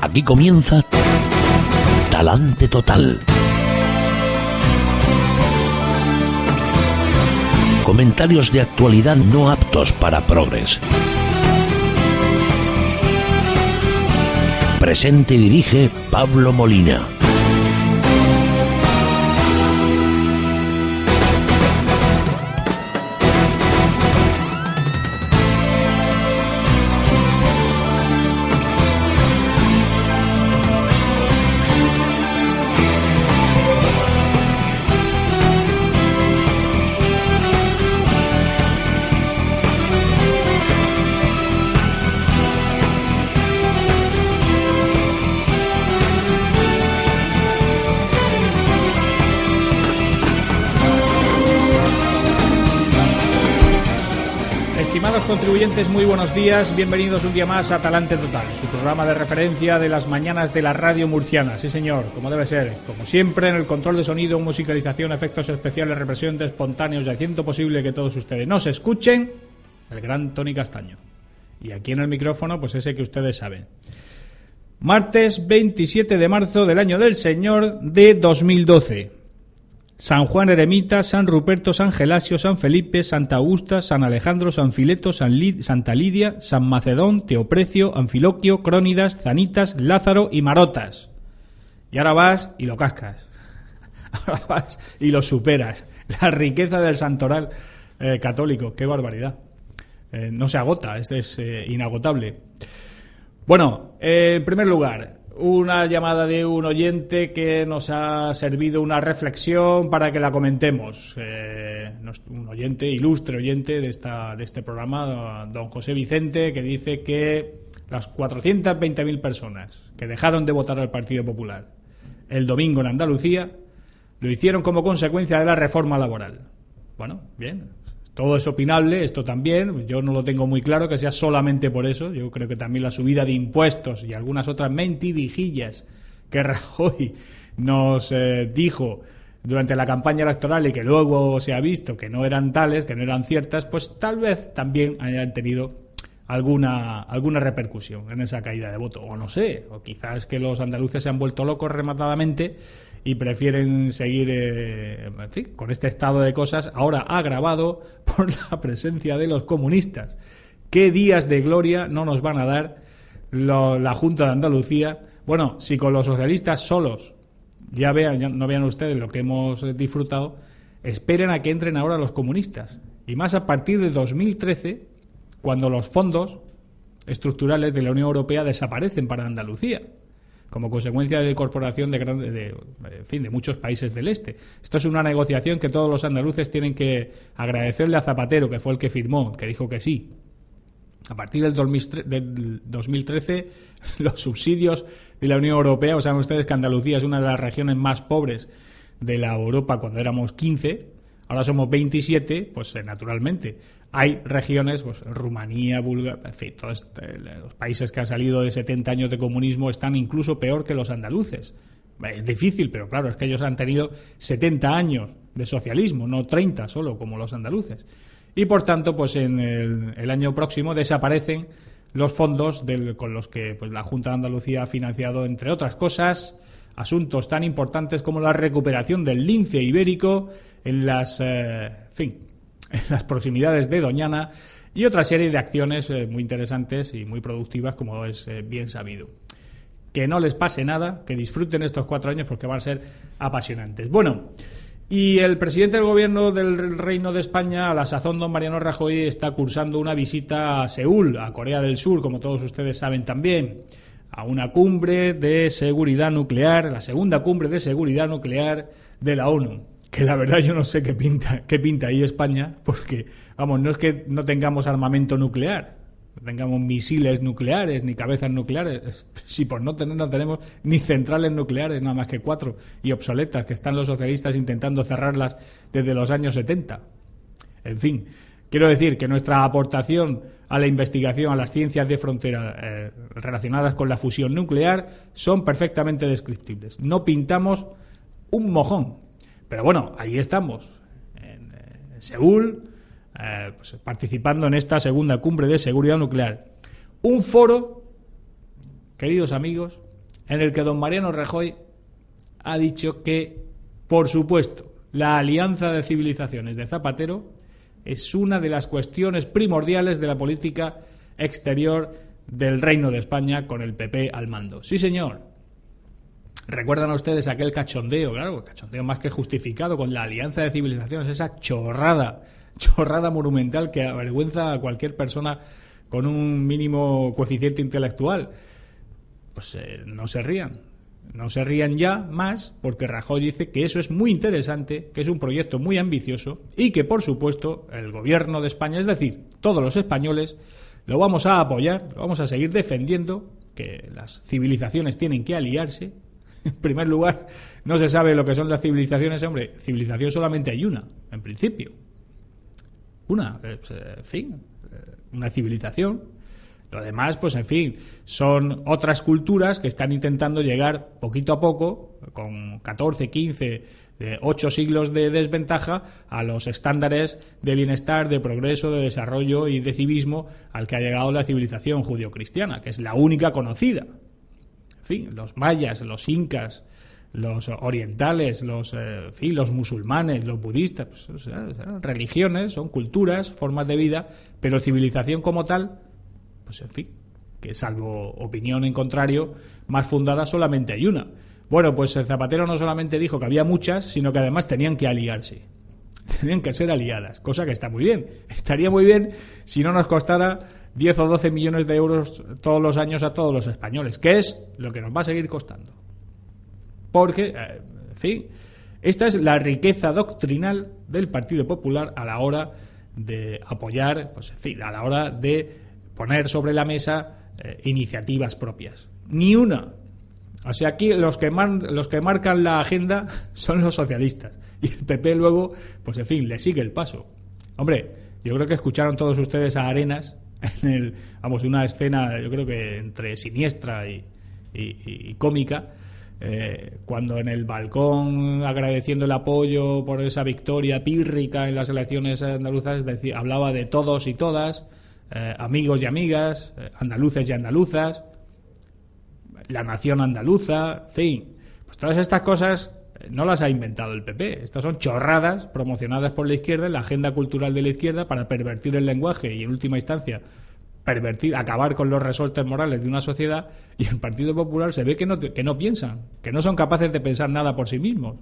Aquí comienza Talante Total. Comentarios de actualidad no aptos para progres. Presente y dirige Pablo Molina. Contribuyentes, muy buenos días. Bienvenidos un día más a Talante Total, su programa de referencia de las mañanas de la radio murciana. Sí, señor, como debe ser. Como siempre, en el control de sonido, musicalización, efectos especiales, represión de espontáneos y haciendo posible que todos ustedes nos escuchen, el gran Tony Castaño. Y aquí en el micrófono, pues ese que ustedes saben. Martes 27 de marzo del año del Señor de 2012. San Juan Eremita, San Ruperto, San Gelasio, San Felipe, Santa Augusta, San Alejandro, San Fileto, Santa Lidia, San Macedón, Teoprecio, Anfiloquio, Crónidas, Zanitas, Lázaro y Marotas. Y ahora vas y lo cascas. Ahora vas y lo superas. La riqueza del santoral eh, católico. Qué barbaridad. Eh, no se agota, este es eh, inagotable. Bueno, en primer lugar, una llamada de un oyente que nos ha servido una reflexión para que la comentemos. Eh, un oyente, ilustre oyente de, esta, de este programa, don José Vicente, que dice que las 420.000 personas que dejaron de votar al Partido Popular el domingo en Andalucía lo hicieron como consecuencia de la reforma laboral. Bueno, bien. Todo es opinable, esto también. Yo no lo tengo muy claro que sea solamente por eso. Yo creo que también la subida de impuestos y algunas otras mentirijillas que Rajoy nos eh, dijo durante la campaña electoral y que luego se ha visto que no eran tales, que no eran ciertas, pues tal vez también hayan tenido alguna, alguna repercusión en esa caída de voto. O no sé, o quizás que los andaluces se han vuelto locos rematadamente y prefieren seguir eh, con este estado de cosas, ahora agravado por la presencia de los comunistas. ¿Qué días de gloria no nos van a dar la Junta de Andalucía? Bueno, si con los socialistas solos ya vean, ya no vean ustedes lo que hemos disfrutado, esperen a que entren ahora los comunistas. Y más a partir de 2013, cuando los fondos estructurales de la Unión Europea desaparecen para Andalucía como consecuencia de la incorporación de, gran- de- en fin, de muchos países del este. Esto es una negociación que todos los andaluces tienen que agradecerle a Zapatero, que fue el que firmó, que dijo que sí. A partir del 2003 del 2013, los subsidios de la Unión Europea, o saben ustedes que Andalucía es una de las regiones más pobres de la Europa cuando éramos 15, ahora somos 27, pues eh, naturalmente hay regiones, pues Rumanía, Bulgaria, en fin, todos este, los países que han salido de 70 años de comunismo están incluso peor que los andaluces. Es difícil, pero claro, es que ellos han tenido 70 años de socialismo, no 30 solo, como los andaluces. Y por tanto, pues en el, el año próximo desaparecen los fondos del- con los que pues, la Junta de Andalucía ha financiado, entre otras cosas, asuntos tan importantes como la recuperación del lince ibérico en las, eh, fin, en las proximidades de Doñana y otra serie de acciones eh, muy interesantes y muy productivas, como es eh, bien sabido. Que no les pase nada, que disfruten estos cuatro años porque van a ser apasionantes. Bueno, y el presidente del gobierno del Reino de España, a la sazón don Mariano Rajoy, está cursando una visita a Seúl, a Corea del Sur, como todos ustedes saben también. A una cumbre de seguridad nuclear, la segunda cumbre de seguridad nuclear de la ONU. Que la verdad yo no sé qué pinta, qué pinta ahí España, porque, vamos, no es que no tengamos armamento nuclear, no tengamos misiles nucleares ni cabezas nucleares. Si por no tener no tenemos ni centrales nucleares, nada más que cuatro, y obsoletas, que están los socialistas intentando cerrarlas desde los años 70. En fin, quiero decir que nuestra aportación a la investigación, a las ciencias de frontera eh, relacionadas con la fusión nuclear son perfectamente descriptibles. No pintamos un mojón. Pero bueno, ahí estamos, en, eh, Seúl, eh, pues, participando en esta segunda cumbre de seguridad nuclear. Un foro, queridos amigos, en el que don Mariano Rajoy ha dicho que, por supuesto, la alianza de civilizaciones de Zapatero es una de las cuestiones primordiales de la política exterior del Reino de España con el PP al mando. Sí, señor. ¿Recuerdan ustedes aquel cachondeo? Claro, cachondeo más que justificado con la alianza de civilizaciones, esa chorrada, chorrada monumental que avergüenza a cualquier persona con un mínimo coeficiente intelectual. Pues eh, no se rían. No se rían ya más porque Rajoy dice que eso es muy interesante, que es un proyecto muy ambicioso y que, por supuesto, el gobierno de España, es decir, todos los españoles, lo vamos a apoyar, lo vamos a seguir defendiendo, que las civilizaciones tienen que aliarse en primer lugar, no se sabe lo que son las civilizaciones. Hombre, civilización solamente hay una, en principio. Una, en fin, una civilización. Lo demás, pues en fin, son otras culturas que están intentando llegar poquito a poco, con 14, 15, de 8 siglos de desventaja, a los estándares de bienestar, de progreso, de desarrollo y de civismo al que ha llegado la civilización judio-cristiana, que es la única conocida. Fin, los mayas, los incas, los orientales, los, eh, los musulmanes, los budistas, pues, son religiones, son culturas, formas de vida, pero civilización como tal, pues en fin, que salvo opinión en contrario, más fundada solamente hay una. Bueno, pues el Zapatero no solamente dijo que había muchas, sino que además tenían que aliarse. Tenían que ser aliadas, cosa que está muy bien. Estaría muy bien si no nos costara 10 o 12 millones de euros todos los años a todos los españoles, que es lo que nos va a seguir costando. Porque, eh, en fin, esta es la riqueza doctrinal del Partido Popular a la hora de apoyar, pues en fin, a la hora de poner sobre la mesa eh, iniciativas propias. Ni una. O sea, aquí los que, los que marcan la agenda son los socialistas. Y el PP luego, pues en fin, le sigue el paso. Hombre, yo creo que escucharon todos ustedes a Arenas en el, vamos, una escena, yo creo que entre siniestra y, cómica, eh, cuando en el balcón, agradeciendo el apoyo por esa victoria pírrica en las elecciones andaluzas, hablaba de todos y todas, eh, amigos y amigas, eh, andaluces y andaluzas, la nación andaluza, fin, pues todas estas cosas no las ha inventado el PP. Estas son chorradas promocionadas por la izquierda en la agenda cultural de la izquierda para pervertir el lenguaje y, en última instancia, pervertir, acabar con los resortes morales de una sociedad. Y el Partido Popular se ve que no, que no piensan, que no son capaces de pensar nada por sí mismos.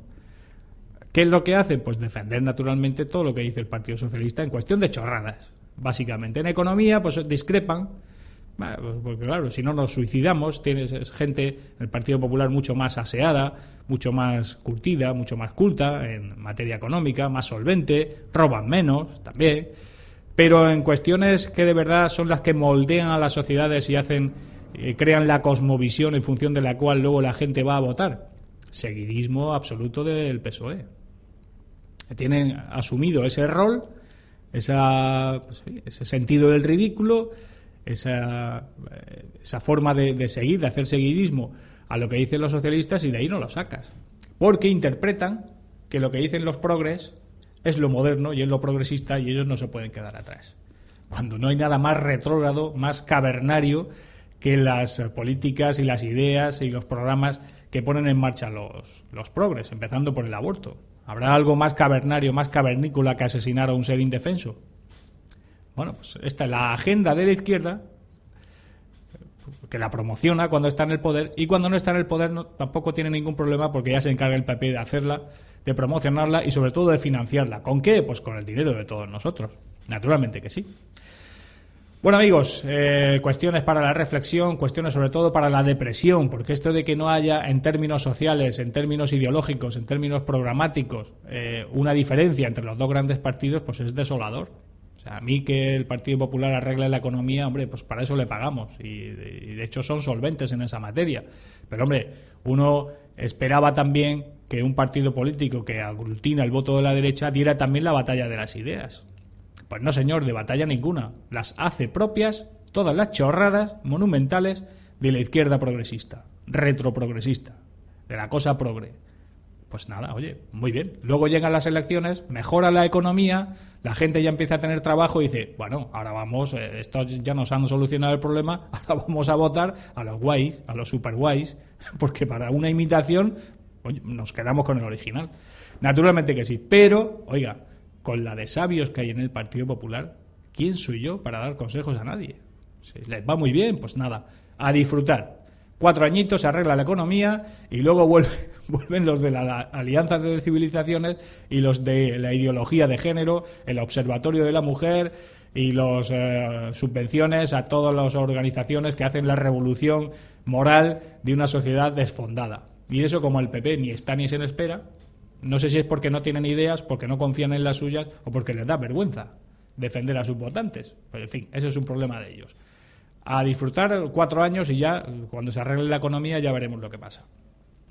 ¿Qué es lo que hacen? Pues defender naturalmente todo lo que dice el Partido Socialista en cuestión de chorradas, básicamente. En economía, pues discrepan pues porque claro, si no nos suicidamos, tienes gente, el Partido Popular mucho más aseada, mucho más curtida, mucho más culta en materia económica, más solvente, roban menos también, pero en cuestiones que de verdad son las que moldean a las sociedades y hacen, eh, crean la cosmovisión en función de la cual luego la gente va a votar. Seguidismo absoluto del PSOE. Tienen asumido ese rol, pues ese sentido del ridículo, esa, esa forma de, seguir, de hacer seguidismo a lo que dicen los socialistas y de ahí no lo sacas. Porque interpretan que lo que dicen los progres es lo moderno y es lo progresista y ellos no se pueden quedar atrás. Cuando no hay nada más retrógrado, más cavernario que las políticas y las ideas y los programas que ponen en marcha los, los progres, empezando por el aborto. ¿Habrá algo más cavernario, más cavernícola que asesinar a un ser indefenso? Bueno, pues esta es la agenda de la izquierda que la promociona cuando está en el poder y cuando no está en el poder no, tampoco tiene ningún problema porque ya se encarga el PP de hacerla, de promocionarla y sobre todo de financiarla. ¿Con qué? Pues con el dinero de todos nosotros. Naturalmente que sí. Bueno amigos, eh, cuestiones para la reflexión, cuestiones sobre todo para la depresión, porque esto de que no haya en términos sociales, en términos ideológicos, en términos programáticos, eh, una diferencia entre los dos grandes partidos, pues es desolador. O sea, a mí que el Partido Popular arregle la economía, hombre, pues para eso le pagamos y, y de hecho son solventes en esa materia. Pero hombre, uno esperaba también que un partido político que aglutina el voto de la derecha diera también la batalla de las ideas. Pues no, señor, de batalla ninguna. Las hace propias todas las chorradas monumentales de la izquierda progresista, retroprogresista, de la cosa progre. Pues nada, oye, muy bien. Luego llegan las elecciones, mejora la economía, la gente ya empieza a tener trabajo y dice, bueno, ahora vamos, eh, estos ya nos han solucionado el problema, ahora vamos a votar a los guays, a los super guays, porque para una imitación oye, nos quedamos con el original. Naturalmente que sí, pero, oiga, con la de sabios que hay en el Partido Popular, ¿quién soy yo para dar consejos a nadie? Si les va muy bien, pues nada, a disfrutar. Cuatro añitos se arregla la economía y luego vuelve- vuelven los de la Alianza de Civilizaciones y los de la ideología de género, el Observatorio de la Mujer y las subvenciones a todas las organizaciones que hacen la revolución moral de una sociedad desfondada. Y eso como el PP ni está ni se espera, no sé si es porque no tienen ideas, porque no confían en las suyas o porque les da vergüenza defender a sus votantes. Pues en fin, ese es un problema de ellos. A disfrutar cuatro años y ya, cuando se arregle la economía, ya veremos lo que pasa.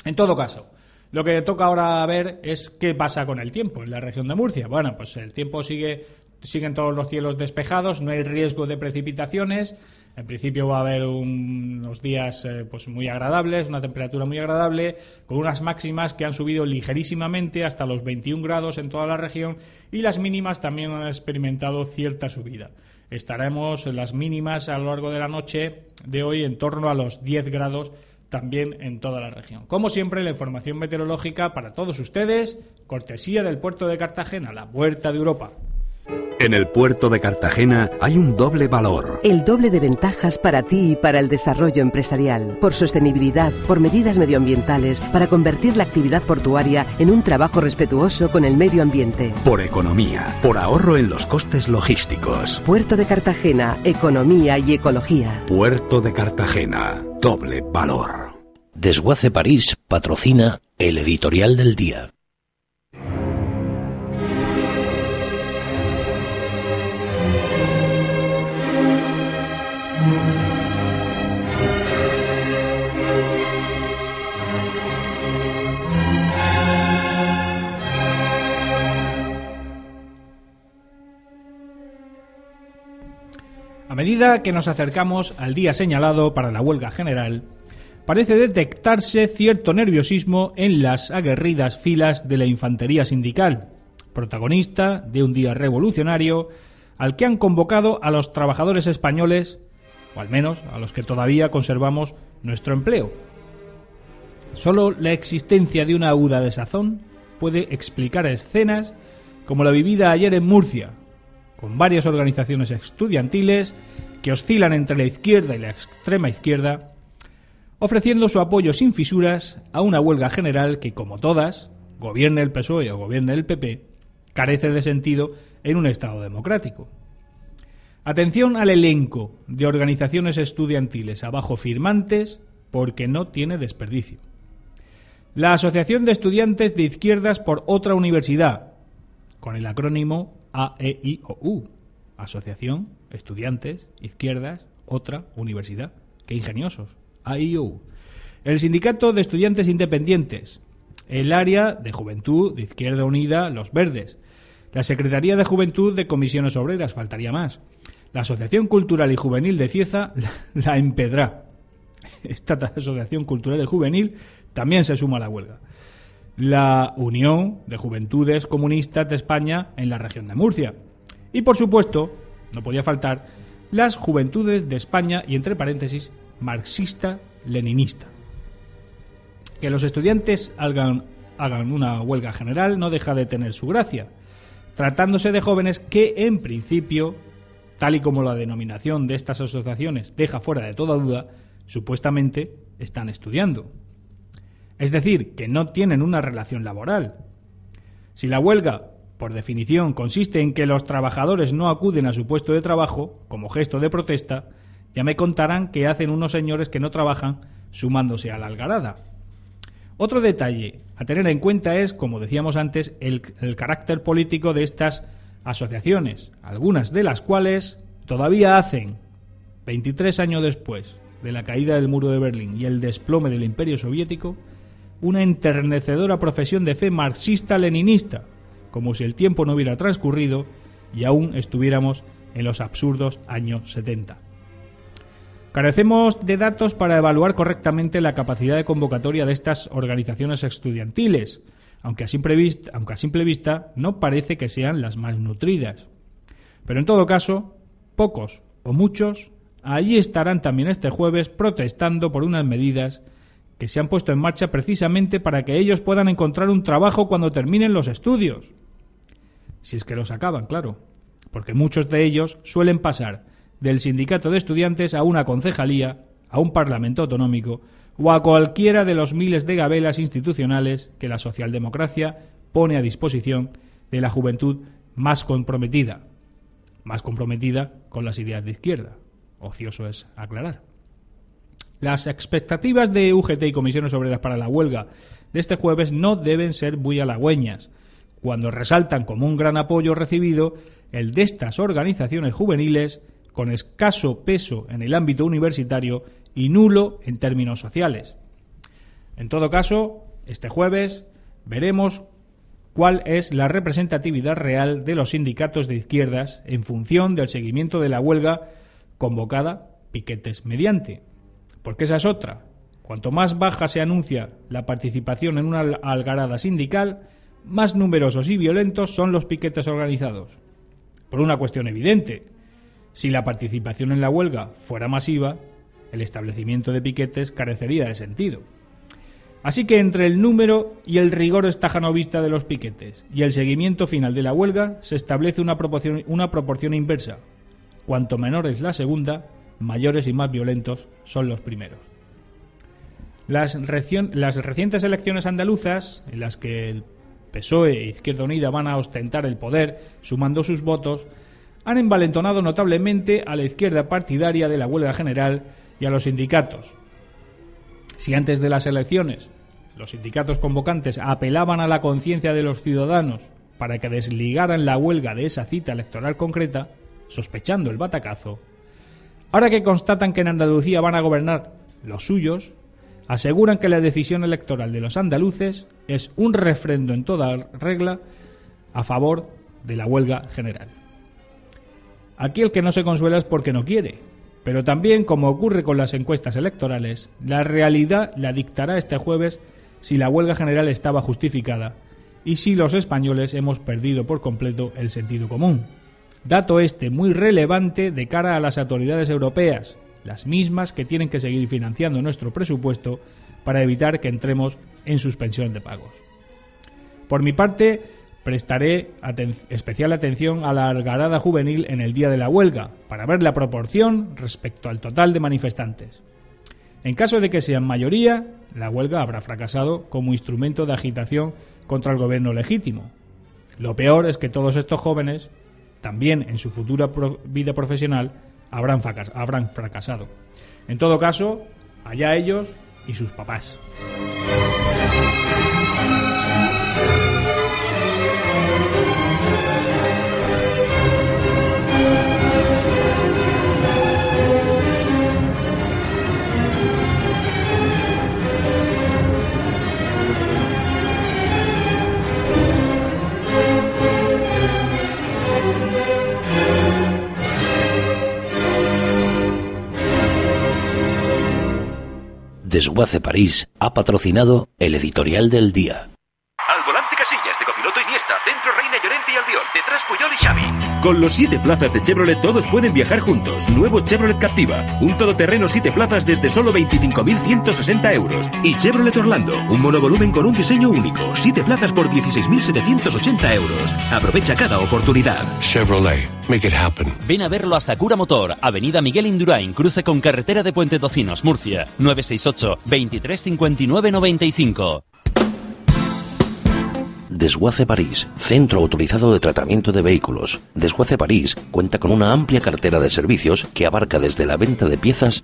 En todo caso, lo que toca ahora ver es qué pasa con el tiempo en la región de Murcia. Bueno, pues el tiempo sigue siguen todos los cielos despejados, no hay riesgo de precipitaciones. En principio va a haber un- unos días eh, pues muy agradables, una temperatura muy agradable, con unas máximas que han subido ligerísimamente hasta los 21 grados en toda la región y las mínimas también han experimentado cierta subida. Estaremos en las mínimas a lo largo de la noche de hoy en torno a los 10 grados también en toda la región. Como siempre, la información meteorológica para todos ustedes, cortesía del puerto de Cartagena, la puerta de Europa. En el puerto de Cartagena hay un doble valor. El doble de ventajas para ti y para el desarrollo empresarial. Por sostenibilidad, por medidas medioambientales, para convertir la actividad portuaria en un trabajo respetuoso con el medio ambiente. Por economía, por ahorro en los costes logísticos. Puerto de Cartagena, economía y ecología. Puerto de Cartagena, doble valor. Desguace París patrocina el editorial del día. A medida que nos acercamos al día señalado para la huelga general, parece detectarse cierto nerviosismo en las aguerridas filas de la infantería sindical, protagonista de un día revolucionario al que han convocado a los trabajadores españoles, o al menos a los que todavía conservamos nuestro empleo. Solo la existencia de una aguda desazón puede explicar escenas como la vivida ayer en Murcia, con varias organizaciones estudiantiles que oscilan entre la izquierda y la extrema izquierda, ofreciendo su apoyo sin fisuras a una huelga general que, como todas, gobierne el PSOE o gobierne el PP, carece de sentido en un Estado democrático. Atención al elenco de organizaciones estudiantiles abajo firmantes porque no tiene desperdicio. La Asociación de Estudiantes de Izquierdas por otra universidad, con el acrónimo AEIOU, Asociación Estudiantes Izquierdas Otra Universidad. Qué ingeniosos. AEIOU. El Sindicato de Estudiantes Independientes, el área de Juventud de Izquierda Unida Los Verdes, la Secretaría de Juventud de Comisiones Obreras, faltaría más, la Asociación Cultural y Juvenil de Cieza, la, la Empedrá. Esta Asociación Cultural y Juvenil también se suma a la huelga la Unión de Juventudes Comunistas de España en la región de Murcia. Y por supuesto, no podía faltar, las Juventudes de España y entre paréntesis, marxista-leninista. Que los estudiantes hagan, hagan una huelga general no deja de tener su gracia, tratándose de jóvenes que en principio, tal y como la denominación de estas asociaciones deja fuera de toda duda, supuestamente están estudiando. Es decir, que no tienen una relación laboral. Si la huelga por definición, consiste en que los trabajadores no acuden a su puesto de trabajo como gesto de protesta, ya me contarán qué hacen unos señores que no trabajan sumándose a la algarada. Otro detalle a tener en cuenta es, como decíamos antes, el, el carácter político de estas asociaciones, algunas de las cuales todavía hacen, 23 años después de la caída del muro de Berlín y el desplome del imperio soviético, una enternecedora profesión de fe marxista-leninista, como si el tiempo no hubiera transcurrido y aún estuviéramos en los absurdos años 70. Carecemos de datos para evaluar correctamente la capacidad de convocatoria de estas organizaciones estudiantiles, aunque a simple vista, aunque a simple vista no parece que sean las más nutridas. Pero en todo caso, pocos o muchos allí estarán también este jueves protestando por unas medidas que se han puesto en marcha precisamente para que ellos puedan encontrar un trabajo cuando terminen los estudios. Si es que los acaban, claro, porque muchos de ellos suelen pasar del sindicato de estudiantes a una concejalía, a un parlamento autonómico o a cualquiera de los miles de gabelas institucionales que la socialdemocracia pone a disposición de la juventud más comprometida, más comprometida con las ideas de izquierda. Ocioso es aclarar. Las expectativas de UGT y comisiones obreras para la huelga de este jueves no deben ser muy halagüeñas, cuando resaltan como un gran apoyo recibido el de estas organizaciones juveniles con escaso peso en el ámbito universitario y nulo en términos sociales. En todo caso, este jueves veremos cuál es la representatividad real de los sindicatos de izquierdas en función del seguimiento de la huelga convocada piquetes mediante. Porque esa es otra. Cuanto más baja se anuncia la participación en una algarada sindical, más numerosos y violentos son los piquetes organizados. Por una cuestión evidente, si la participación en la huelga fuera masiva, el establecimiento de piquetes carecería de sentido. Así que entre el número y el rigor estajanovista de los piquetes y el seguimiento final de la huelga se establece una proporción, una proporción inversa. Cuanto menor es la segunda, mayores y más violentos son los primeros. Las, recientes elecciones andaluzas, en las que el PSOE e Izquierda Unida van a ostentar el poder sumando sus votos, han envalentonado notablemente a la izquierda partidaria de la huelga general y a los sindicatos. Si antes de las elecciones los sindicatos convocantes apelaban a la conciencia de los ciudadanos para que desligaran la huelga de esa cita electoral concreta, sospechando el batacazo, ahora que constatan que en Andalucía van a gobernar los suyos, aseguran que la decisión electoral de los andaluces es un refrendo en toda regla a favor de la huelga general. Aquí el que no se consuela es porque no quiere. Pero también, como ocurre con las encuestas electorales, la realidad la dictará este jueves si la huelga general estaba justificada y si los españoles hemos perdido por completo el sentido común. Dato este muy relevante de cara a las autoridades europeas, las mismas que tienen que seguir financiando nuestro presupuesto para evitar que entremos en suspensión de pagos. Por mi parte, prestaré especial atención a la algarada juvenil en el día de la huelga, para ver la proporción respecto al total de manifestantes. En caso de que sean mayoría, la huelga habrá fracasado como instrumento de agitación contra el gobierno legítimo. Lo peor es que todos estos jóvenes, también en su futura vida profesional, habrán, habrán fracasado. En todo caso, allá ellos y sus papás. Desguace París ha patrocinado el editorial del día. Llorente y Albiol, detrás Puyol y Xavi. Con los 7 plazas de Chevrolet todos pueden viajar juntos. Nuevo Chevrolet Captiva, un todoterreno 7 plazas desde solo 25.160 euros. Y Chevrolet Orlando, un monovolumen con un diseño único. 7 plazas por 16.780 euros. Aprovecha cada oportunidad. Chevrolet, make it happen. Ven a verlo a Sakura Motor, Avenida Miguel Indurain, cruce con carretera de Puente Tocinos, Murcia, 968 23 59 95. Desguace París, centro autorizado de tratamiento de vehículos. Desguace París cuenta con una amplia cartera de servicios que abarca desde la venta de piezas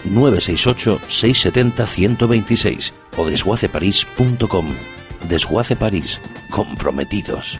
968-670-126 o desguaceparís.com. Desguace París, comprometidos.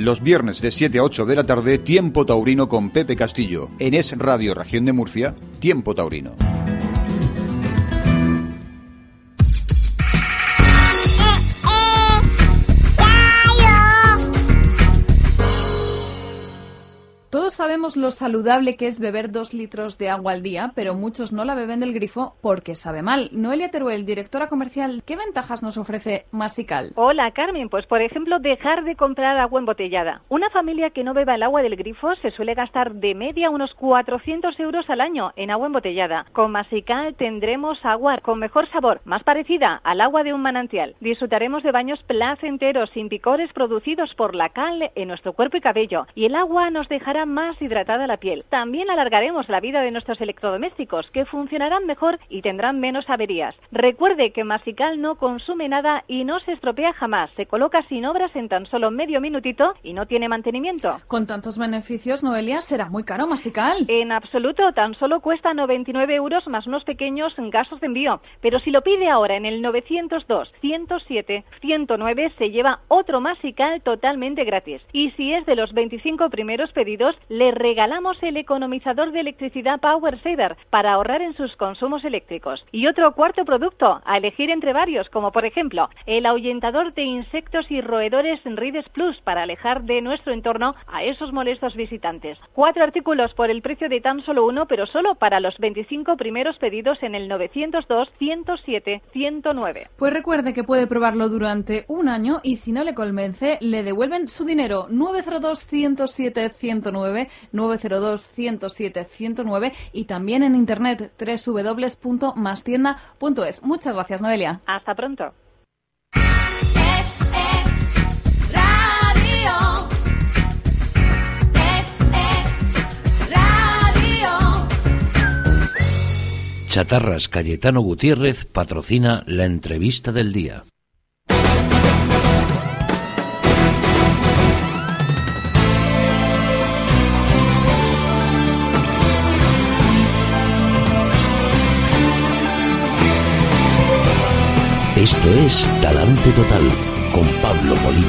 Los viernes de 7 a 8 de la tarde, Tiempo Taurino con Pepe Castillo. En Es Radio Región de Murcia, Tiempo Taurino. Sabemos lo saludable que es beber dos litros de agua al día, pero muchos no la beben del grifo porque sabe mal. Noelia Teruel, directora comercial, ¿qué ventajas nos ofrece Masical? Hola Carmen, pues por ejemplo dejar de comprar agua embotellada. Una familia que no beba el agua del grifo se suele gastar de media unos 400 euros al año en agua embotellada. Con Masical tendremos agua con mejor sabor, más parecida al agua de un manantial. Disfrutaremos de baños placenteros sin picores producidos por la cal en nuestro cuerpo y cabello y el agua nos dejará más hidratada la piel. También alargaremos la vida de nuestros electrodomésticos que funcionarán mejor y tendrán menos averías. Recuerde que Masical no consume nada y no se estropea jamás. Se coloca sin obras en tan solo medio minutito y no tiene mantenimiento. Con tantos beneficios, Noelia, será muy caro Masical. En absoluto, tan solo cuesta 99 euros más unos pequeños gastos de envío. Pero si lo pide ahora en el 902 107 109 se lleva otro Masical totalmente gratis. Y si es de los 25 primeros pedidos, le regalamos el economizador de electricidad Power Saver para ahorrar en sus consumos eléctricos. Y otro cuarto producto a elegir entre varios, como por ejemplo el ahuyentador de insectos y roedores Rides Plus para alejar de nuestro entorno a esos molestos visitantes. Cuatro artículos por el precio de tan solo uno, pero solo para los 25 primeros pedidos en el 902 107 109. Pues recuerde que puede probarlo durante un año y si no le convence, le devuelven su dinero 902 107 109 902 107 109 y también en internet www.mastienda.es. Muchas gracias, Noelia. Hasta pronto. Radio. Es, es radio. Chatarras Cayetano Gutiérrez patrocina la entrevista del día. Esto es Talante Total con Pablo Molina.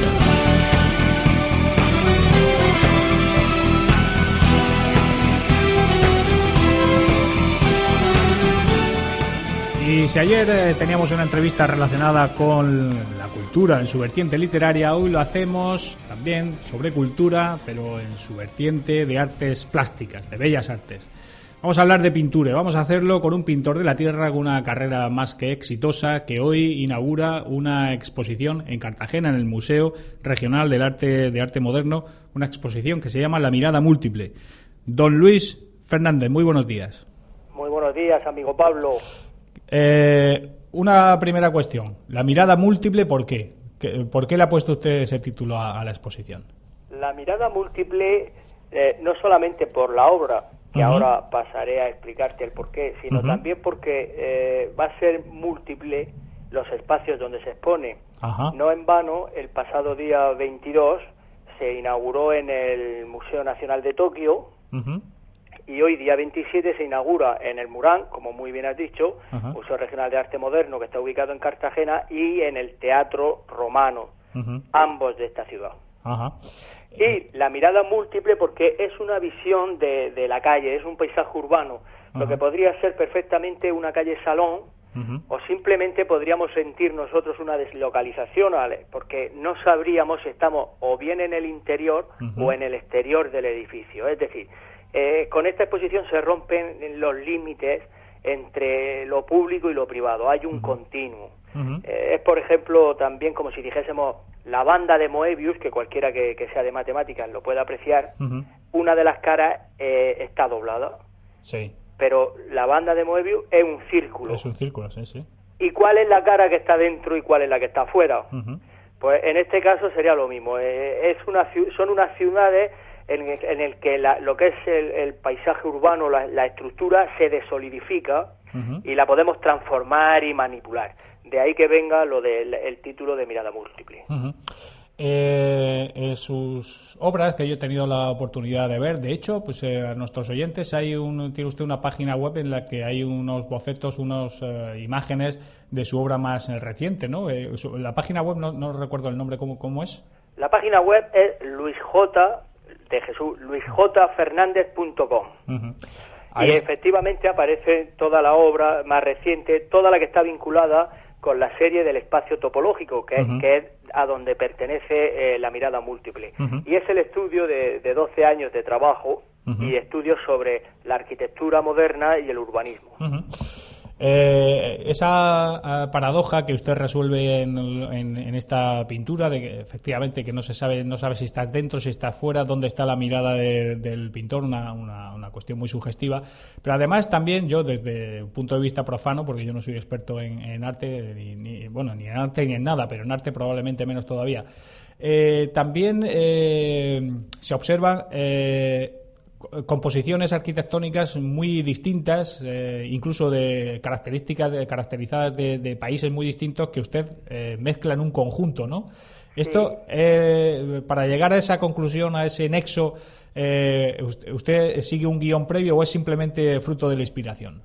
Y si ayer eh, teníamos una entrevista relacionada con la cultura en su vertiente literaria, hoy lo hacemos también sobre cultura, pero en su vertiente de artes plásticas, de bellas artes. Vamos a hablar de pintura, vamos a hacerlo con un pintor de la tierra con una carrera más que exitosa que hoy inaugura una exposición en Cartagena, en el Museo Regional del Arte de Arte Moderno, una exposición que se llama La Mirada Múltiple. Don Luis Fernández, muy buenos días. Muy buenos días, amigo Pablo. Eh, una primera cuestión. La mirada múltiple, ¿por qué? ¿Qué- ¿Por qué le ha puesto usted ese título a, a la exposición? La mirada múltiple, eh, no solamente por la obra, que ahora pasaré a explicarte el porqué, sino Ujú. también porque eh, va a ser múltiple los espacios donde se expone. Ajá. No en vano, el pasado día 22 se inauguró en el Museo Nacional de Tokio y hoy día 27 se inaugura en el Murán, como muy bien has dicho. Museo Regional de Arte Moderno que está ubicado en Cartagena y en el Teatro Romano, ambos de esta ciudad. Ajá. Y la mirada múltiple porque es una visión de, de la calle, es un paisaje urbano, lo que podría ser perfectamente una calle salón o simplemente podríamos sentir nosotros una deslocalización, ¿vale? porque no sabríamos si estamos o bien en el interior o en el exterior del edificio. Es decir, eh, con esta exposición se rompen los límites entre lo público y lo privado, hay un continuo. Eh, es, por ejemplo, también como si dijésemos la banda de Moebius, que cualquiera que, que sea de matemáticas lo pueda apreciar, una de las caras eh, está doblada, Sí, pero la banda de Moebius es un círculo. es un círculo, sí, sí. ¿Y cuál es la cara que está dentro y cuál es la que está afuera? Pues en este caso sería lo mismo. Eh, es una, son unas ciudades en en el que la- lo que es el, el paisaje urbano, la, la estructura, se desolidifica y la podemos transformar y manipular. De ahí que venga lo del el título de mirada múltiple. Eh, eh, sus obras que yo he tenido la oportunidad de ver, de hecho, pues eh, a nuestros oyentes hay un, tiene usted una página web en la que hay unos bocetos, unas imágenes de su obra más eh, reciente, ¿no? Eh, su- la página web no, no recuerdo el nombre, ¿cómo, cómo es? La página web es Luis J de Jesús, luisjfernández.com. Ujú. Y Ahí es- efectivamente aparece toda la obra más reciente, toda la que está vinculada con la serie del espacio topológico, que, es, que es a donde pertenece eh, la mirada múltiple. Y es el estudio de, de 12 años de trabajo y estudios sobre la arquitectura moderna y el urbanismo. Eh, esa eh, paradoja que usted resuelve en, esta pintura de que efectivamente que no se sabe no sabe si está dentro si está fuera dónde está la mirada de- del pintor una, una- cuestión muy sugestiva. Pero además también yo desde un punto de vista profano porque yo no soy experto en, arte ni, ni- bueno ni en arte ni en nada pero en arte probablemente menos todavía eh, también eh, se observan composiciones arquitectónicas muy distintas, eh, incluso de características de- caracterizadas de, de países muy distintos que usted eh, mezcla en un conjunto, ¿no? Esto, eh, para llegar a esa conclusión, a ese nexo, eh, usted, usted sigue un guion previo o es simplemente fruto de la inspiración?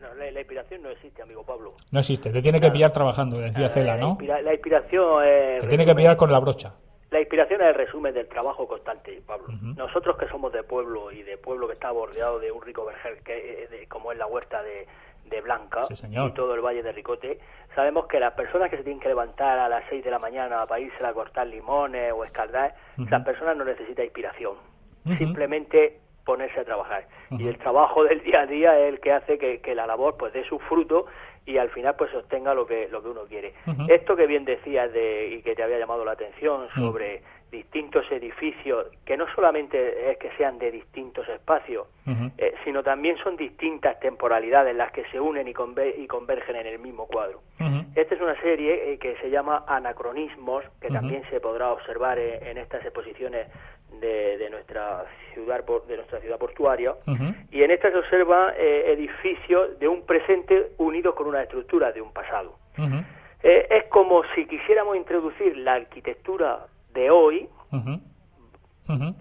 No, la, la inspiración no existe, amigo Pablo. No existe, te tiene que pillar trabajando, decía Cela, La, ¿no? inspira- la inspiración es... Te tiene que pillar con la brocha. La inspiración es el resumen del trabajo constante, Pablo. Nosotros que somos de pueblo y de pueblo que está bordeado de un rico vergel que, eh, de- como es la huerta de, de Blanca Sí, y todo el valle de Ricote, sabemos que las personas que se tienen que levantar a las 6 de la mañana para irse a cortar limones o escaldar, Ujú. esas personas no necesitan inspiración. Simplemente ponerse a trabajar. Y el trabajo del día a día es el que hace que, que la labor pues dé su fruto y al final pues obtenga lo que lo que uno quiere. Esto que bien decías de, y que te había llamado la atención sobre distintos edificios, que no solamente es que sean de distintos espacios, eh, sino también son distintas temporalidades las que se unen y, conver- y convergen en el mismo cuadro. Esta es una serie eh, que se llama Anacronismos, que también se podrá observar eh, en estas exposiciones de, de nuestra ciudad de nuestra ciudad portuaria. Y en esta se observa eh, edificios de un presente unidos con una estructura de un pasado. Eh, es como si quisiéramos introducir la arquitectura de hoy,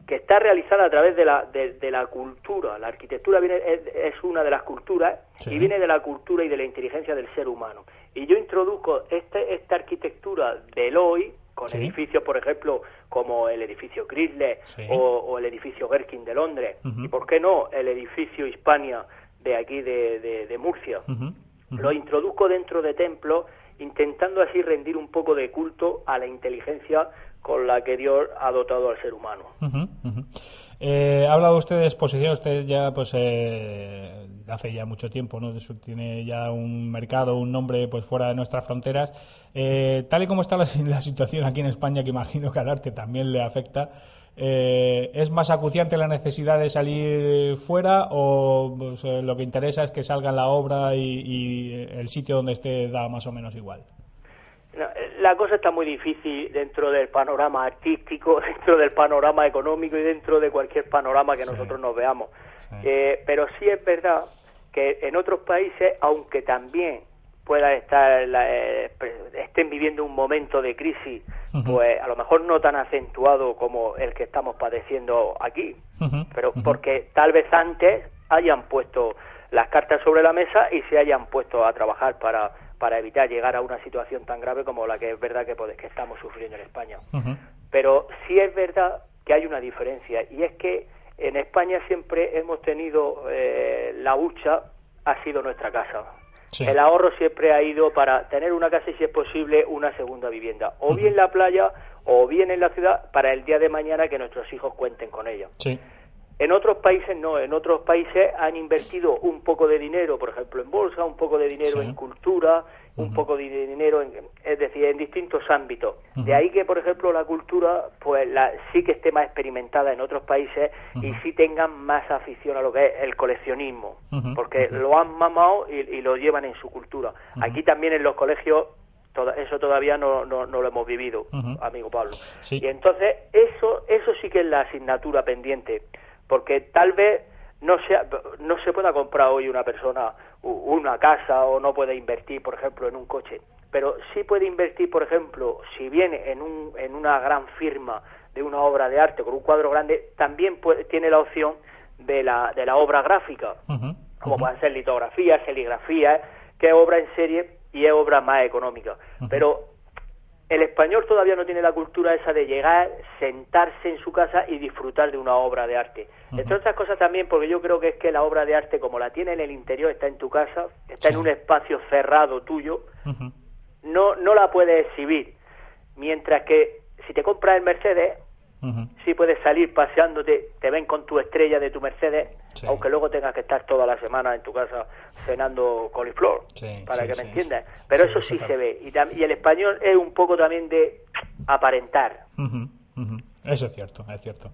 que está realizada a través de la, de, de la cultura. La arquitectura viene, es, es una de las culturas Sí. y viene de la cultura y de la inteligencia del ser humano. y yo introduzco este, esta arquitectura del hoy con Sí. edificios, por ejemplo, como el edificio Chrysler Sí. o, o el edificio Gherkin de Londres, y por qué no el edificio Hispania de aquí de, de- de Murcia. Lo introduzco dentro de templos, intentando así rendir un poco de culto a la inteligencia con la que Dios ha dotado al ser humano. Eh, ha hablado usted de exposición, usted ya pues eh, hace ya mucho tiempo, ¿no? Tiene ya un mercado, un nombre pues fuera de nuestras fronteras. Eh, tal y como está la, situación aquí en España, que imagino que al arte también le afecta, eh, ¿es más acuciante la necesidad de salir fuera o pues, eh, lo que interesa es que salga la obra y el sitio donde esté da más o menos igual? No, La cosa está muy difícil dentro del panorama artístico, dentro del panorama económico y dentro de cualquier panorama que nosotros nos veamos. Eh, pero sí es verdad que en otros países, aunque también pueda estar la- eh, estén viviendo un momento de crisis, pues a lo mejor no tan acentuado como el que estamos padeciendo aquí, pero porque tal vez antes hayan puesto las cartas sobre la mesa y se hayan puesto a trabajar para, para evitar llegar a una situación tan grave como la que es verdad que, estamos sufriendo en España. Pero sí es verdad que hay una diferencia y es que en España siempre hemos tenido eh, la hucha ha sido nuestra casa. Sí. El ahorro siempre ha ido para tener una casa y si es posible una segunda vivienda, o bien la playa o bien en la ciudad para el día de mañana que nuestros hijos cuenten con ella. Sí. En otros países no, en otros países han invertido un poco de dinero, por ejemplo, en bolsa, un poco de dinero Sí. en cultura, un poco de dinero, en, es decir, en distintos ámbitos. De ahí que, por ejemplo, la cultura pues la, sí que esté más experimentada en otros países y sí tengan más afición a lo que es el coleccionismo, porque lo han mamado y, y lo llevan en su cultura. Aquí también en los colegios toda- eso todavía no, no, no lo hemos vivido, amigo Pablo. Sí. Y entonces eso eso sí que es la asignatura pendiente, porque tal vez no sea, no se pueda comprar hoy una persona una casa o no puede invertir, por ejemplo, en un coche, pero sí puede invertir, por ejemplo, si viene en, un, en una gran firma de una obra de arte con un cuadro grande, también puede- tiene la opción de la, de la obra gráfica, como pueden ser litografías, serigrafías, que es obra en serie y es obra más económica. Pero el español todavía no tiene la cultura esa de llegar, sentarse en su casa y disfrutar de una obra de arte. Entre otras cosas también porque yo creo que es que la obra de arte, como la tiene en el interior, está en tu casa, está en un espacio cerrado tuyo, no, no la puedes exhibir. Mientras que si te compras el Mercedes, sí puedes salir paseándote, te ven con tu estrella de tu Mercedes, aunque luego tengas que estar toda la semana en tu casa cenando coliflor, para sí, que me entiendas. Pero eso sí se ve. Y, y el español es un poco también de aparentar. Ujú, ujú. Eso es cierto, es cierto.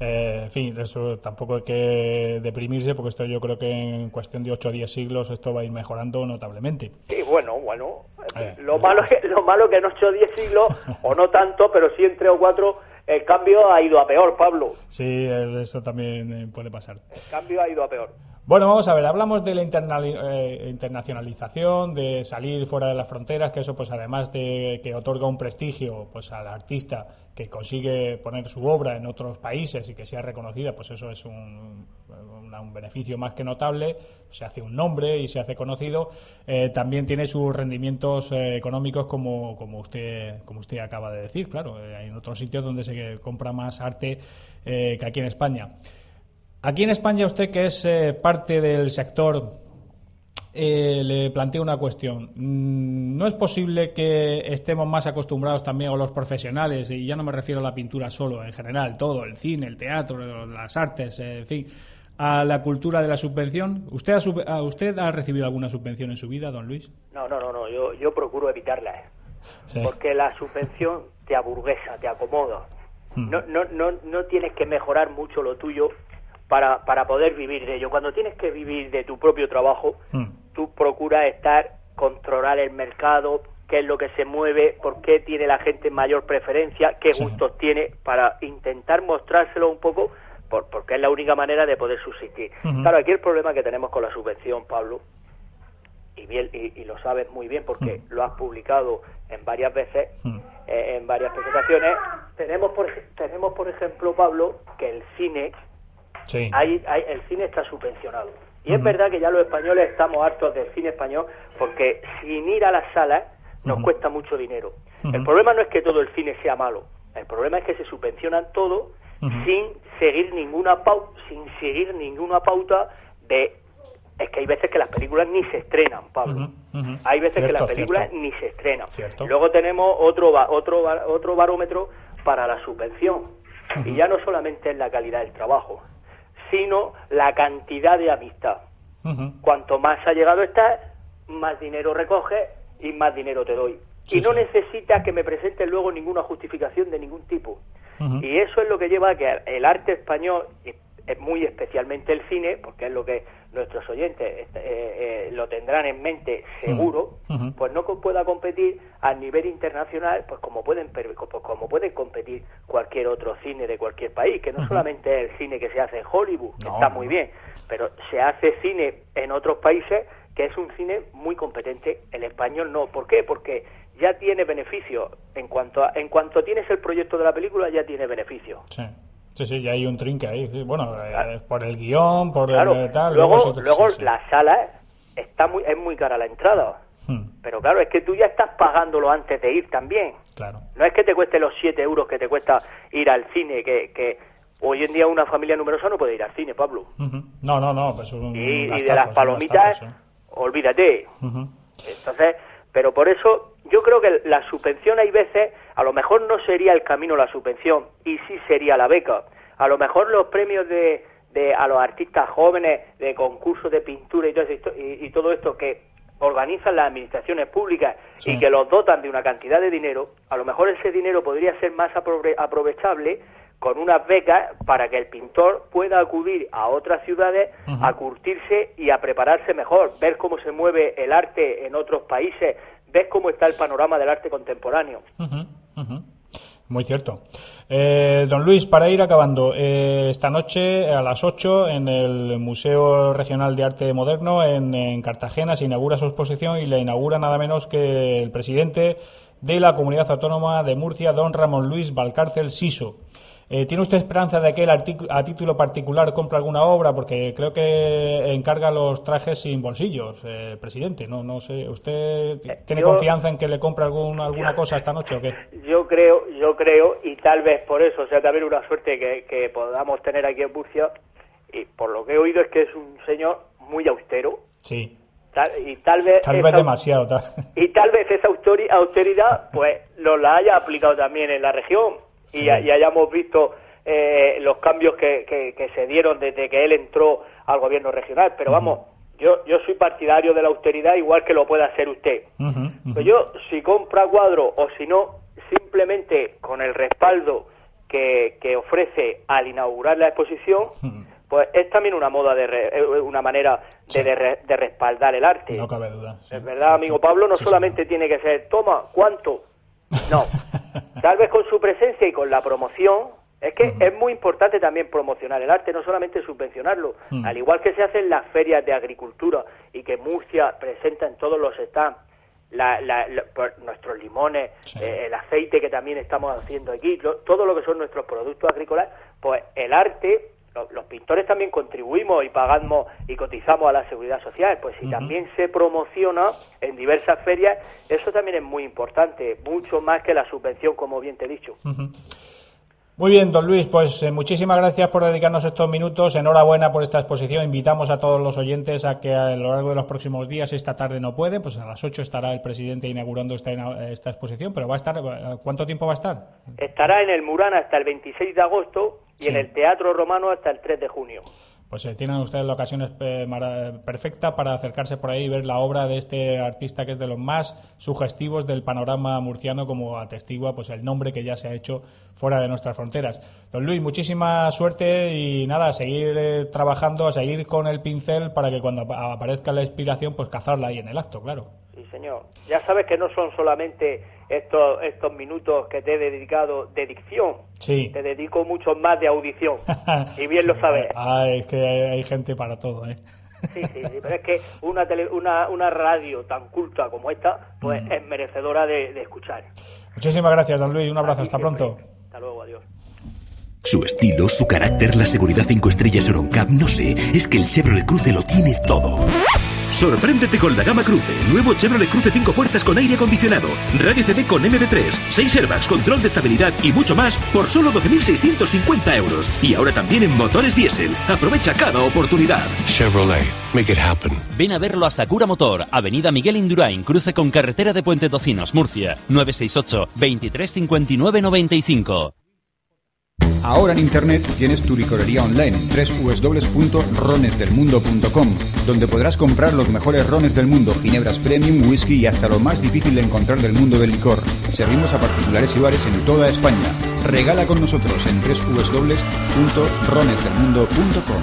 Eh, en fin, eso tampoco hay que deprimirse porque esto yo creo que en cuestión de 8 o 10 siglos esto va a ir mejorando notablemente. Sí, bueno, bueno. Eh, Lo malo, es, lo malo que en 8 o 10 siglos, o no tanto, pero sí en 3 o 4, el cambio ha ido a peor, Pablo. Sí, eso también eh, puede pasar. El cambio ha ido a peor. Bueno, vamos a ver, hablamos de la eh, internacionalización, de salir fuera de las fronteras, que eso pues además de que otorga un prestigio pues al artista que consigue poner su obra en otros países y que sea reconocida, pues eso es un, beneficio más que notable, se hace un nombre y se hace conocido, eh, también tiene sus rendimientos eh, económicos como, como usted como usted acaba de decir, claro, hay en otros sitios donde se compra más arte que aquí en España. Aquí en España, usted que es eh, parte del sector, eh, le planteo una cuestión. Mm, ¿No es posible que estemos más acostumbrados también a los profesionales, y ya no me refiero a la pintura solo, en general, todo, el cine, el teatro, las artes, eh, en fin, a la cultura de la subvención? ¿Usted ha, sub- a- ¿Usted ha recibido alguna subvención en su vida, don Luis? No, no, no, no, yo, yo procuro evitarla, ¿eh? Sí. porque la subvención te aburguesa, te acomoda. Mm. No, no, no, no tienes que mejorar mucho lo tuyo para, para poder vivir de ello. Cuando tienes que vivir de tu propio trabajo, Mm. tú procuras estar, controlar el mercado, qué es lo que se mueve, por qué tiene la gente mayor preferencia, qué gustos tiene, para intentar mostrárselo un poco, por, porque es la única manera de poder subsistir. Claro, aquí el problema que tenemos con la subvención, Pablo, y, bien, y, y lo sabes muy bien porque lo has publicado en varias veces, eh, en varias presentaciones, tenemos por, tenemos por ejemplo, Pablo, que el cine, Sí. hay, hay- el cine está subvencionado. Y es verdad que ya los españoles estamos hartos del cine español porque sin ir a las salas nos cuesta mucho dinero. El problema no es que todo el cine sea malo, el problema es que se subvencionan todo sin seguir ninguna pauta, sin seguir ninguna pauta de es que hay veces que las películas ni se estrenan, Pablo. Hay veces que las películas cierto. ni se estrenan. Cierto. Luego tenemos otro ba- otro ba- otro barómetro para la subvención. Y ya no solamente es la calidad del trabajo, sino la cantidad de amistad. Cuanto más allegado estás, más dinero recoges y más dinero te doy. Sí, y no sí. necesitas que me presentes luego ninguna justificación de ningún tipo. Y eso es lo que lleva a que el arte español, muy especialmente el cine, porque es lo que nuestros oyentes eh, eh, lo tendrán en mente seguro, pues no pueda competir a nivel internacional, pues como pueden pues como puede competir cualquier otro cine de cualquier país, que no solamente es el cine que se hace en Hollywood, que No, está muy bien, pero se hace cine en otros países que es un cine muy competente, el español no. ¿Por qué? Porque ya tiene beneficio. En cuanto a, en cuanto tienes el proyecto de la película, ya tiene beneficio. Sí. Sí, sí, ya hay un trinque ahí. Bueno, eh, por el guion, por Claro. el tal. luego, luego sí. la sala está muy, es muy cara la entrada. Hmm, Pero claro, es que tú ya estás pagándolo antes de ir también. claro. No es que te cueste los 7 euros que te cuesta ir al cine, que, que hoy en día una familia numerosa no puede ir al cine, Pablo. No, no, no, pues un Y, de las palomitas, gastazo, sí. olvídate. Entonces, pero por eso yo creo que la subvención hay veces, a lo mejor no sería el camino la subvención y sí sería la beca. A lo mejor los premios de, de a los artistas jóvenes de concursos de pintura y todo, esto, y, y todo esto que organizan las administraciones públicas Sí. y que los dotan de una cantidad de dinero, a lo mejor ese dinero podría ser más aprove- aprovechable con unas becas para que el pintor pueda acudir a otras ciudades a curtirse y a prepararse mejor, ver cómo se mueve el arte en otros países, ver cómo está el panorama del arte contemporáneo. Muy cierto. Eh, don Luis, para ir acabando, eh, esta noche a las 8 en el Museo Regional de Arte Moderno en, en Cartagena se inaugura su exposición y la inaugura nada menos que el presidente de la Comunidad Autónoma de Murcia, don Ramón Luis Valcárcel Siso. Eh, ¿Tiene usted esperanza de que él a título particular compre alguna obra? Porque creo que encarga los trajes sin bolsillos, eh, presidente. No, no sé. ¿Usted tiene yo- confianza en que le compre algún, alguna cosa esta noche o qué? Yo creo, yo creo, y tal vez por eso sea también una suerte que, que podamos tener aquí en Murcia, y por lo que he oído es que es un señor muy austero, Sí, tal- y tal vez tal esa- vez demasiado. tal- y tal vez esa austeridad pues nos la haya aplicado también en la región y, ha- y hayamos visto eh, los cambios que, que- que se dieron desde que él entró al gobierno regional. Pero vamos yo yo soy partidario de la austeridad igual que lo pueda ser usted. Pues yo si compra cuadro o si no simplemente con el respaldo que, que ofrece al inaugurar la exposición pues es también una moda de re- eh, una manera de, de re- de respaldar el arte. No cabe duda. sí. es verdad, amigo Pablo, no solamente tiene que ser, toma, ¿cuánto? No. Tal vez con su presencia y con la promoción, es que es muy importante también promocionar el arte, no solamente subvencionarlo, al igual que se hacen las ferias de agricultura y que Murcia presenta en todos los stands. La, la- nuestros limones, eh, el aceite que también estamos haciendo aquí, lo- todo lo que son nuestros productos agrícolas, pues el arte, los pintores también contribuimos y pagamos y cotizamos a la seguridad social, pues si también se promociona en diversas ferias, eso también es muy importante, mucho más que la subvención, como bien te he dicho. Muy bien, don Luis, pues eh, muchísimas gracias por dedicarnos estos minutos. Enhorabuena por esta exposición. Invitamos a todos los oyentes a que a lo largo de los próximos días, esta tarde no puede, pues a las 8 estará el presidente inaugurando esta, exposición, pero va a estar, eh, ¿cuánto tiempo va a estar? Estará en el Murán hasta el 26 de agosto y Sí. en el Teatro Romano hasta el 3 de junio. Pues eh, tienen ustedes la ocasión perfecta para acercarse por ahí y ver la obra de este artista que es de los más sugestivos del panorama murciano, como atestigua pues el nombre que ya se ha hecho fuera de nuestras fronteras. Don Luis, muchísima suerte y nada, a seguir eh, trabajando, a seguir con el pincel para que cuando apa- aparezca la inspiración, pues cazarla ahí en el acto, claro. Señor. Ya sabes que no son solamente estos, estos minutos que te he dedicado de dicción, Sí. te dedico muchos más de audición. y bien lo sabes. Ah, es que hay, hay gente para todo, ¿eh? Sí, sí, sí, pero es que una, tele- una, una radio tan culta como esta, pues Mm. es merecedora de, de escuchar. Muchísimas gracias, don Luis. Un abrazo, hasta pronto. Hasta luego, adiós. Su estilo, su carácter, la seguridad 5 estrellas Euroncap, no sé, es que el Chevrolet Cruze lo tiene todo. Sorpréndete con la gama Cruce. Nuevo Chevrolet Cruce 5 puertas con aire acondicionado. Radio CD con MB3. 6 airbags, control de estabilidad y mucho más por solo 12.650 euros. Y ahora también en motores diésel. Aprovecha cada oportunidad. Chevrolet, make it happen. Ven a verlo a Sakura Motor, Avenida Miguel Indurain, cruce con carretera de Puente Tocinos, Murcia, 968 23 59 95. Ahora en Internet tienes tu licorería online www.ronesdelmundo.com, donde podrás comprar los mejores rones del mundo, ginebras premium, whisky y hasta lo más difícil de encontrar del mundo del licor. Servimos a particulares y bares en toda España. Regala con nosotros en www.ronesdelmundo.com.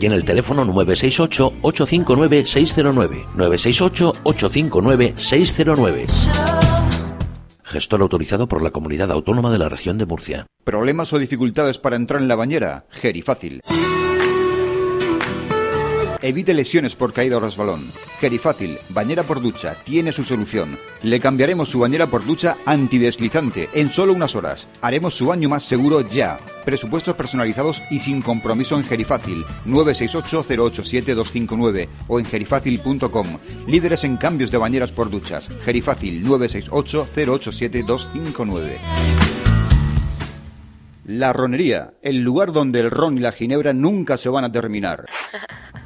y en el teléfono 968-859-609. 968-859-609. Gestor autorizado por la Comunidad Autónoma de la Región de Murcia. ¿Problemas o dificultades para entrar en la bañera? Gerifácil. Evite lesiones por caída o resbalón. Gerifácil, bañera por ducha, tiene su solución. Le cambiaremos su bañera por ducha antideslizante en solo unas horas. Haremos su baño más seguro ya. Presupuestos personalizados y sin compromiso en Gerifácil 968-087-259 o en gerifácil.com. Líderes en cambios de bañeras por duchas. Gerifácil 968-087-259. La ronería, el lugar donde el ron y la ginebra nunca se van a terminar.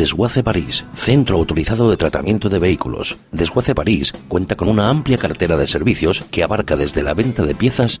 Desguace París, centro autorizado de tratamiento de vehículos. Desguace París cuenta con una amplia cartera de servicios que abarca desde la venta de piezas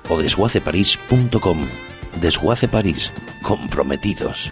o desguaceparís.com. Desguace París, comprometidos.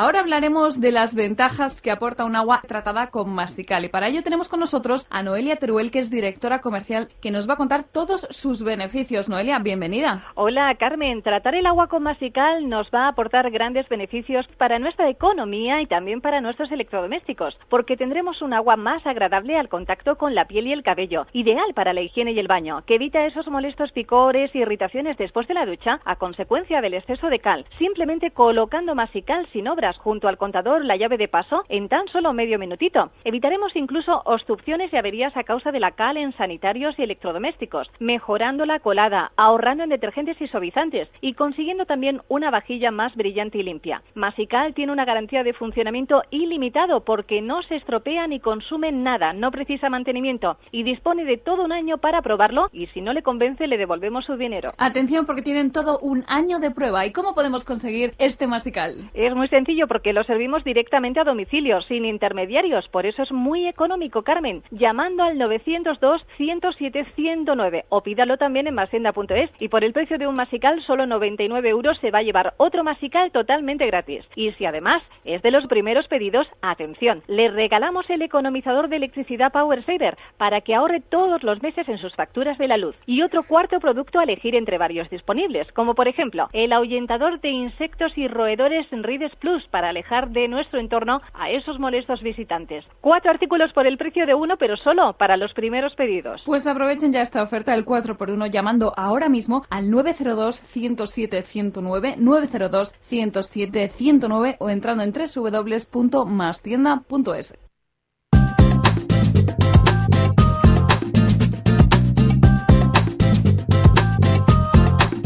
Ahora hablaremos de las ventajas que aporta un agua tratada con mastical y para ello tenemos con nosotros a Noelia Teruel, que es directora comercial, que nos va a contar todos sus beneficios. Noelia, bienvenida. Hola Carmen, tratar el agua con mastical nos va a aportar grandes beneficios para nuestra economía y también para nuestros electrodomésticos, porque tendremos un agua más agradable al contacto con la piel y el cabello, ideal para la higiene y el baño, que evita esos molestos picores y irritaciones después de la ducha a consecuencia del exceso de cal, simplemente colocando mastical sin obra junto al contador la llave de paso en tan solo medio minutito. Evitaremos incluso obstrucciones y averías a causa de la cal en sanitarios y electrodomésticos, mejorando la colada, ahorrando en detergentes y suavizantes y consiguiendo también una vajilla más brillante y limpia. Masical tiene una garantía de funcionamiento ilimitado porque no se estropea ni consume nada, no precisa mantenimiento y dispone de todo un año para probarlo y si no le convence le devolvemos su dinero. Atención porque tienen todo un año de prueba. ¿Y cómo podemos conseguir este masical? Es muy sencillo porque lo servimos directamente a domicilio, sin intermediarios. Por eso es muy económico, Carmen. Llamando al 902-107-109 o pídalo también en masenda.es. Y por el precio de un masical, solo 99 euros, se va a llevar otro masical totalmente gratis. Y si además es de los primeros pedidos, atención, le regalamos el economizador de electricidad Power Saver para que ahorre todos los meses en sus facturas de la luz. Y otro cuarto producto a elegir entre varios disponibles, como por ejemplo el ahuyentador de insectos y roedores Rides Plus para alejar de nuestro entorno a esos molestos visitantes. Cuatro artículos por el precio de uno, pero solo para los primeros pedidos. Pues aprovechen ya esta oferta del 4x1 llamando ahora mismo al 902 107 109 902 107 109 o entrando en www.mastienda.es.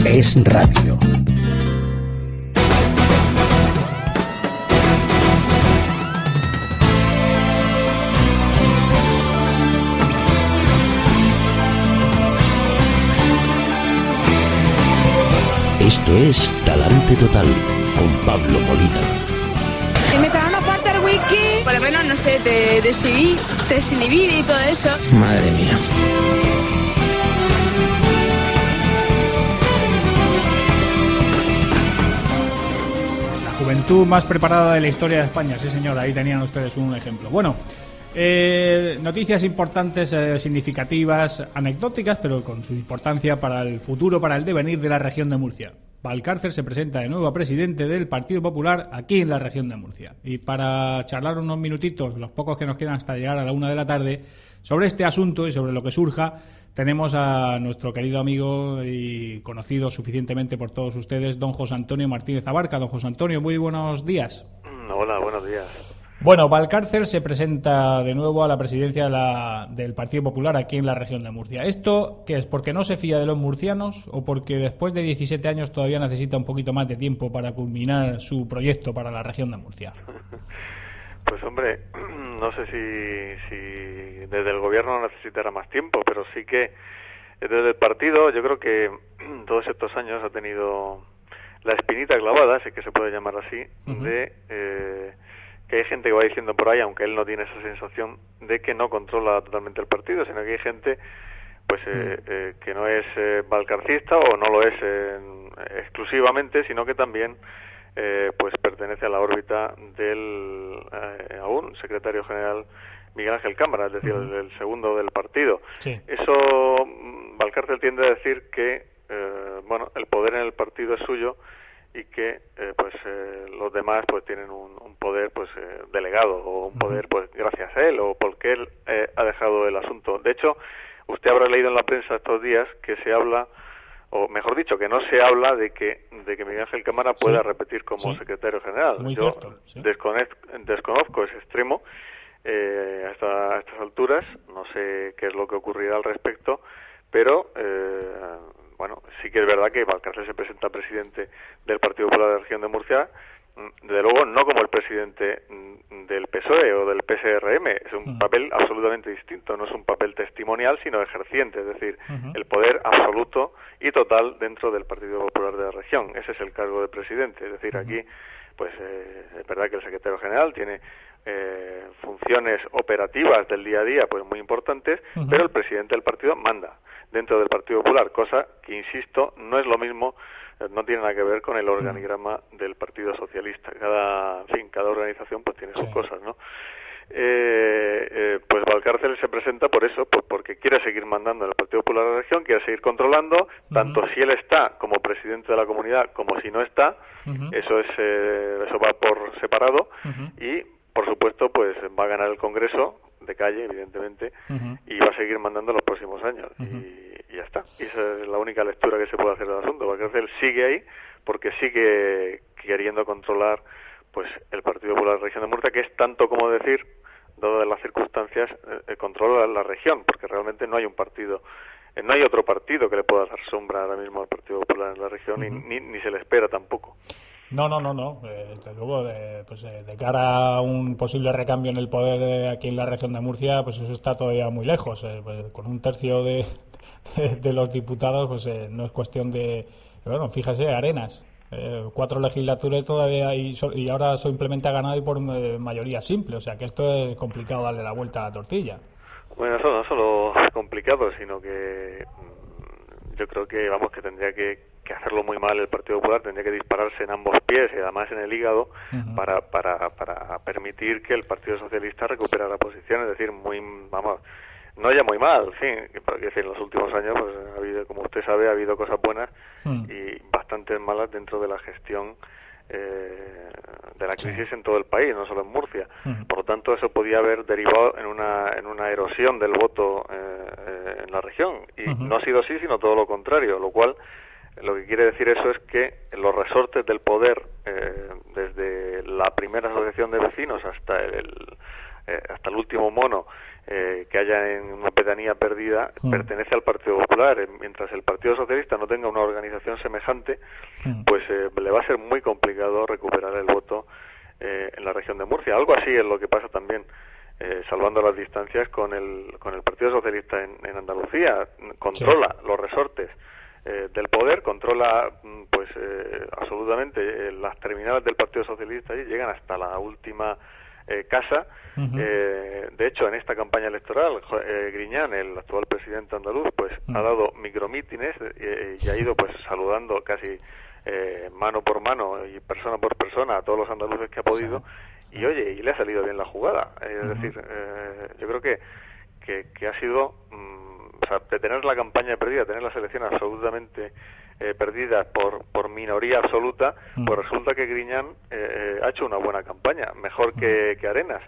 Es radio. Esto es Talante Total con Pablo Molina. Me traen una el whisky, por lo menos, no sé, te desinhibir, te desinhibir y todo eso. Madre mía. La juventud más preparada de la historia de España, sí señor, ahí tenían ustedes un ejemplo. Bueno, eh, noticias importantes, eh, significativas, anecdóticas, pero con su importancia para el futuro, para el devenir de la región de Murcia. Valcárcel se presenta de nuevo a presidente del Partido Popular aquí en la región de Murcia. Y para charlar unos minutitos, los pocos que nos quedan hasta llegar a la una de la tarde, sobre este asunto y sobre lo que surja, tenemos a nuestro querido amigo y conocido suficientemente por todos ustedes, don José Antonio Martínez Abarca. Don José Antonio, muy buenos días. Hola, buenos días. Bueno, Valcárcel se presenta de nuevo a la presidencia de la- del Partido Popular aquí en la región de Murcia. ¿Esto qué es? ¿Porque no se fía de los murcianos o porque después de 17 años todavía necesita un poquito más de tiempo para culminar su proyecto para la región de Murcia? Pues hombre, no sé si, si desde el gobierno necesitará más tiempo, pero sí que desde el partido yo creo que todos estos años ha tenido la espinita clavada, si que se puede llamar así, de eh, que hay gente que va diciendo por ahí, aunque él no tiene esa sensación, de que no controla totalmente el partido, sino que hay gente pues eh, eh, que no es eh, valcarcista o no lo es exclusivamente, sino que también eh, pues pertenece a la órbita del eh, aún secretario general Miguel Ángel Cámara, es decir, el, el segundo del partido. Sí. Eso mm, Valcárcel tiende a decir que bueno el poder en el partido es suyo y que eh, pues eh, los demás pues tienen un, un poder pues eh, delegado o un poder pues gracias a él o porque él eh, ha dejado el asunto. De hecho, usted habrá leído en la prensa estos días que se habla o mejor dicho, que no se habla de que, de que Miguel Ángel Cámara pueda Sí. repetir como Sí. secretario general. Muy Yo cierto, sí. desconozco, desconozco ese extremo eh, a, esta- a estas alturas, no sé qué es lo que ocurrirá al respecto, pero eh, bueno, sí que es verdad que Valcárcel se presenta presidente del Partido Popular de la Región de Murcia, mm, desde luego no como el presidente mm, del PSOE o del PSRM, es un papel absolutamente distinto, no es un papel testimonial, sino ejerciente, es decir, el poder absoluto y total dentro del Partido Popular de la región. Ese es el cargo de presidente, es decir, aquí pues eh, es verdad que el secretario general tiene eh, funciones operativas del día a día pues muy importantes, pero el presidente del partido manda dentro del Partido Popular, cosa que insisto no es lo mismo eh, no tiene nada que ver con el organigrama del Partido Socialista. Cada, en fin, cada organización pues tiene sus cosas, ¿no? Eh, eh, pues Valcárcel se presenta por eso, por- porque quiere seguir mandando en el Partido Popular de la región, quiere seguir controlando, tanto si él está como presidente de la comunidad como si no está, eso es eh, eso va por separado y por supuesto pues va a ganar el Congreso de calle evidentemente y va a seguir mandando los próximos años y, y ya está. Y esa es la única lectura que se puede hacer del asunto. Valcárcel sigue ahí porque sigue queriendo controlar pues el Partido Popular de la Región de Murcia, que es tanto como decir, dado las circunstancias, eh, controla la región, porque realmente no hay un partido eh, no hay otro partido que le pueda dar sombra ahora mismo al Partido Popular en la región y ni, ni, se le espera tampoco. No, no, no, no. Eh, desde luego, de, pues, eh, de cara a un posible recambio en el poder aquí en la región de Murcia, pues eso está todavía muy lejos. Pues, con un tercio de, de, los diputados, pues no es cuestión de. Bueno, fíjese, Arenas. Cuatro legislaturas todavía y, y ahora simplemente ha ganado y por mayoría simple. O sea que esto es complicado darle la vuelta a la tortilla. Bueno, eso no solo complicado, sino que mm, yo creo que, vamos, que tendría que, hacerlo muy mal el Partido Popular, tendría que dispararse en ambos pies y además en el hígado para, para, para permitir que el Partido Socialista recuperara posición, es decir, muy, vamos, no ya muy mal, sí, porque en los últimos años, pues, ha habido, como usted sabe, ha habido cosas buenas y bastantes malas dentro de la gestión eh, de la crisis en todo el país, no solo en Murcia. Por lo tanto, eso podía haber derivado en una, en una erosión del voto eh, eh, en la región. Y no ha sido así, sino todo lo contrario, lo cual lo que quiere decir eso es que los resortes del poder, desde la primera asociación de vecinos hasta el, hasta el último mono, eh, que haya en una pedanía perdida mm. pertenece al Partido Popular. Eh, mientras el Partido Socialista no tenga una organización semejante, mm. pues eh, le va a ser muy complicado recuperar el voto en la región de Murcia. Algo así es lo que pasa también, salvando las distancias, con el, con el Partido Socialista en, Andalucía. Controla los resortes. del poder controla mm, pues absolutamente las terminales del Partido Socialista y llegan hasta la última eh, casa. Eh, de hecho, en esta campaña electoral, eh, Griñán, el actual presidente andaluz, pues ha dado micromítines y ha ido pues saludando casi mano por mano y persona por persona a todos los andaluces que ha podido. Y oye, y le ha salido bien la jugada. Es decir, yo creo que, que, ha sido, mm, o sea, de tener la campaña perdida, tener la selección absolutamente eh, perdidas por, por minoría absoluta, mm. pues resulta que Griñán eh, ha hecho una buena campaña, mejor que, mm. que, Arenas.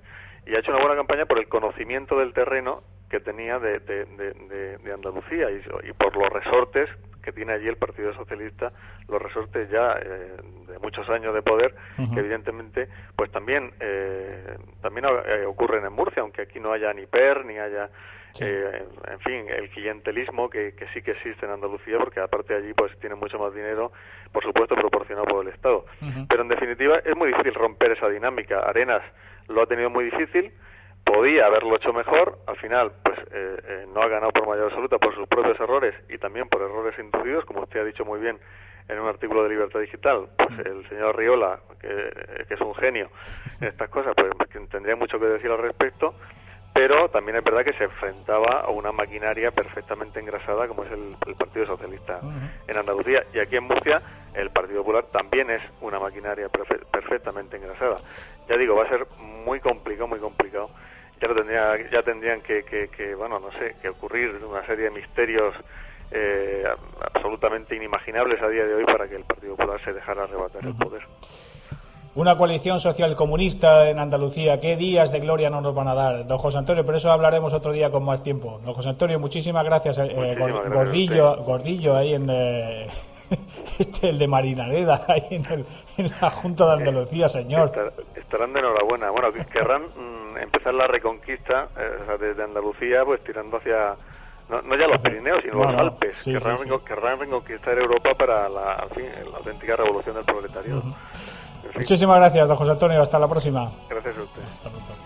Y ha hecho una buena campaña por el conocimiento del terreno que tenía de, de, Andalucía y, por los resortes que tiene allí el Partido Socialista, los resortes ya eh, de muchos años de poder, que evidentemente pues también eh, también ocurren en Murcia, aunque aquí no haya ni PER, ni haya eh, en fin, el clientelismo que, sí que existe en Andalucía, porque aparte allí pues tiene mucho más dinero, por supuesto proporcionado por el Estado. Pero en definitiva es muy difícil romper esa dinámica. Arenas lo ha tenido muy difícil, podía haberlo hecho mejor, al final pues eh, eh, no ha ganado por mayor absoluta por sus propios errores y también por errores inducidos, como usted ha dicho muy bien en un artículo de Libertad Digital, pues el señor Riola, que, que es un genio en estas cosas, pues tendría mucho que decir al respecto pero también es verdad que se enfrentaba a una maquinaria perfectamente engrasada como es el, Partido Socialista en Andalucía y aquí en Murcia el Partido Popular también es una maquinaria perfectamente engrasada. Ya digo, va a ser muy complicado, muy complicado. Ya lo tendría, ya tendrían que, que, bueno, no sé, que ocurrir una serie de misterios eh, absolutamente inimaginables a día de hoy para que el Partido Popular se dejara arrebatar el poder. Una coalición social comunista en Andalucía. ¿Qué días de gloria no nos van a dar, don José Antonio? Pero eso hablaremos otro día con más tiempo. Don José Antonio, muchísimas gracias. Eh, eh, gordillo, gordillo ahí en eh, este, el de Marinareda, ahí en, la Junta de Andalucía, señor. estarán de enhorabuena. Bueno, querrán mm, empezar la reconquista desde Andalucía, pues tirando hacia no, ya los Pirineos, sino los Alpes. querrán, reconquistar Europa para la, la auténtica revolución del proletariado. Muchísimas gracias, don José Antonio. Hasta la próxima. Gracias a usted. Hasta pronto.